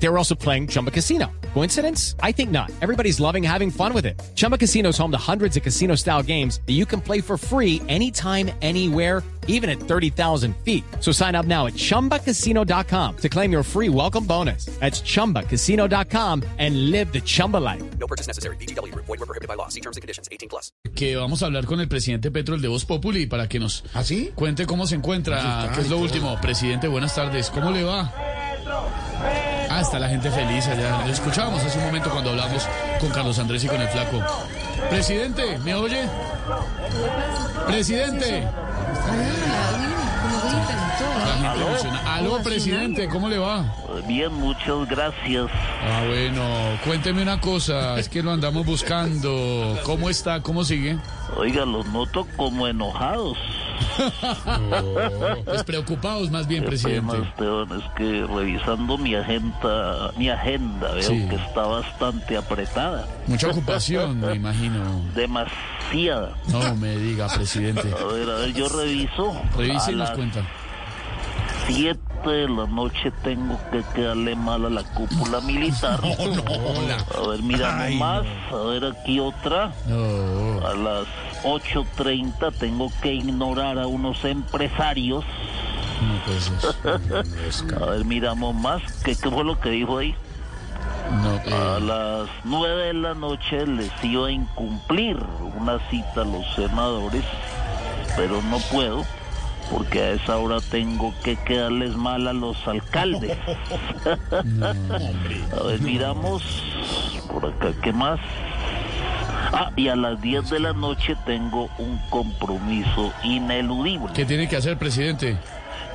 They were also playing Chumba Casino. Coincidence? I think not. Everybody's loving having fun with it. Chumba Casino is home to hundreds of casino style games that you can play for free anytime, anywhere, even at 30,000 feet. So sign up now at chumbacasino.com to claim your free welcome bonus. That's chumbacasino.com and live the Chumba life. No purchase necessary. BGW. Void were prohibited by law. See terms and conditions. 18 plus. que vamos a hablar con el presidente Petro, el de Voz Populi, para que nos ¿Ah, sí? cuente cómo se encuentra, qué es lo último. Presidente, buenas tardes, ¿cómo le va? Ah, está la gente feliz allá. Lo escuchábamos hace un momento cuando hablamos con Carlos Andrés y con el flaco. Presidente, ¿me oye? Presidente. Aló, presidente, ¿cómo le va? Bien, muchas gracias. Ah, bueno, cuénteme una cosa, es que lo andamos buscando. ¿Cómo está? ¿Cómo sigue? Oiga, los noto como enojados. Pues preocupados más bien, presidente. Esteban, es que revisando mi agenda, mi agenda veo Sí. que está bastante apretada. Mucha ocupación, me imagino. Demasiada. No me diga, presidente. A ver, a ver, yo reviso. Revise y nos cuenta. 7 de la noche tengo que quedarle mal a la cúpula militar. A ver, miramos más. A ver, aquí otra. No. A las 8.30 tengo que ignorar a unos empresarios. No, pues es- A ver, miramos más. ¿Qué, qué fue lo que dijo ahí? no, A eh, las 9 de la noche les iba a incumplir una cita a los senadores, pero no puedo. Porque a esa hora tengo que quedarles mal a los alcaldes. a ver, miramos por acá, ¿qué más? Ah, y a las 10 de la noche tengo un compromiso ineludible. ¿Qué tiene que hacer, presidente?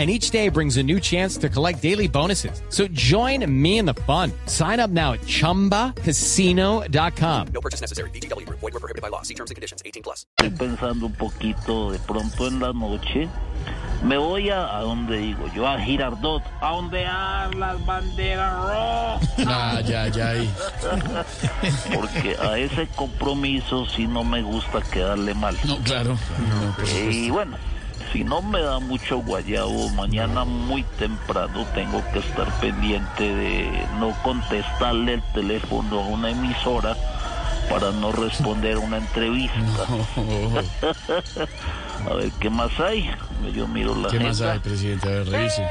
And each day brings a new chance to collect daily bonuses. So join me in the fun. Sign up now at chumbacasino.com. No purchase necessary. BGW. Void were prohibited by law. See terms and conditions. 18 plus. Estoy pensando un poquito de pronto en la noche. Me voy a, a donde digo yo, a Girardot, a ondear las banderas rojas. Ah, ya, ya. Porque a ese compromiso sí no me gusta quedarle mal. No, claro. No, Y bueno, si no me da mucho guayabo, mañana muy temprano tengo que estar pendiente de no contestarle el teléfono a una emisora para no responder una entrevista. A ver, ¿qué más hay? Yo miro la ¿Qué más agenda. hay, presidente? A ver, revise.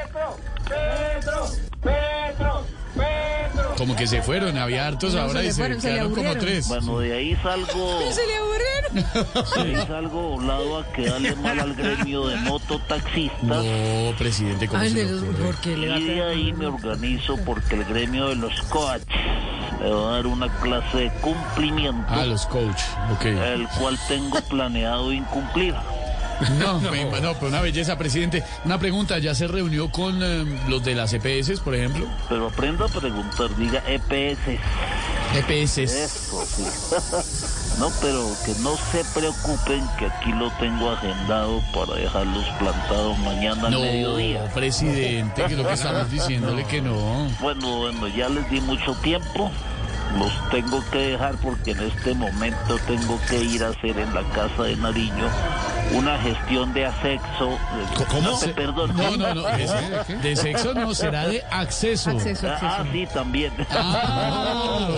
Como que se fueron, había hartos ahora y se fueron, se le quedaron como tres. Bueno, de ahí salgo, Se le de ahí salgo volado a quedarle mal al gremio de mototaxistas. No, presidente, ¿cómo Ay, se le los- ocurre? ¿por qué le Y de ahí me organizo porque el gremio de los coaches me va a dar una clase de cumplimiento, Ah, los coach, ok. el cual tengo planeado incumplir. No, me- no, pero una belleza, presidente. Una pregunta, ¿ya se reunió con eh, los de las EPS, por ejemplo? Pero aprenda a preguntar, diga EPS. EPS. Eso, sí. No, pero que no se preocupen que aquí lo tengo agendado para dejarlos plantados mañana al No, mediodía. presidente, que es lo que estamos diciéndole que no. Bueno, bueno, ya les di mucho tiempo. Los tengo que dejar porque en este momento tengo que ir a hacer en la casa de Nariño una gestión de asexo. ¿Cómo? No, perdón. No, no, no. De, de sexo no, será de acceso. Acceso, Ah, acceso. sí, también. Ah,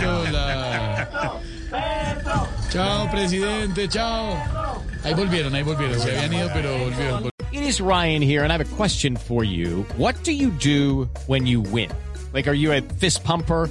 tola. Chao, presidente, chao. Ahí volvieron, ahí volvieron. Se habían ido, pero volvieron. It is Ryan here, and I have a question for you. What do you do when you win? Like, are you a fist pumper?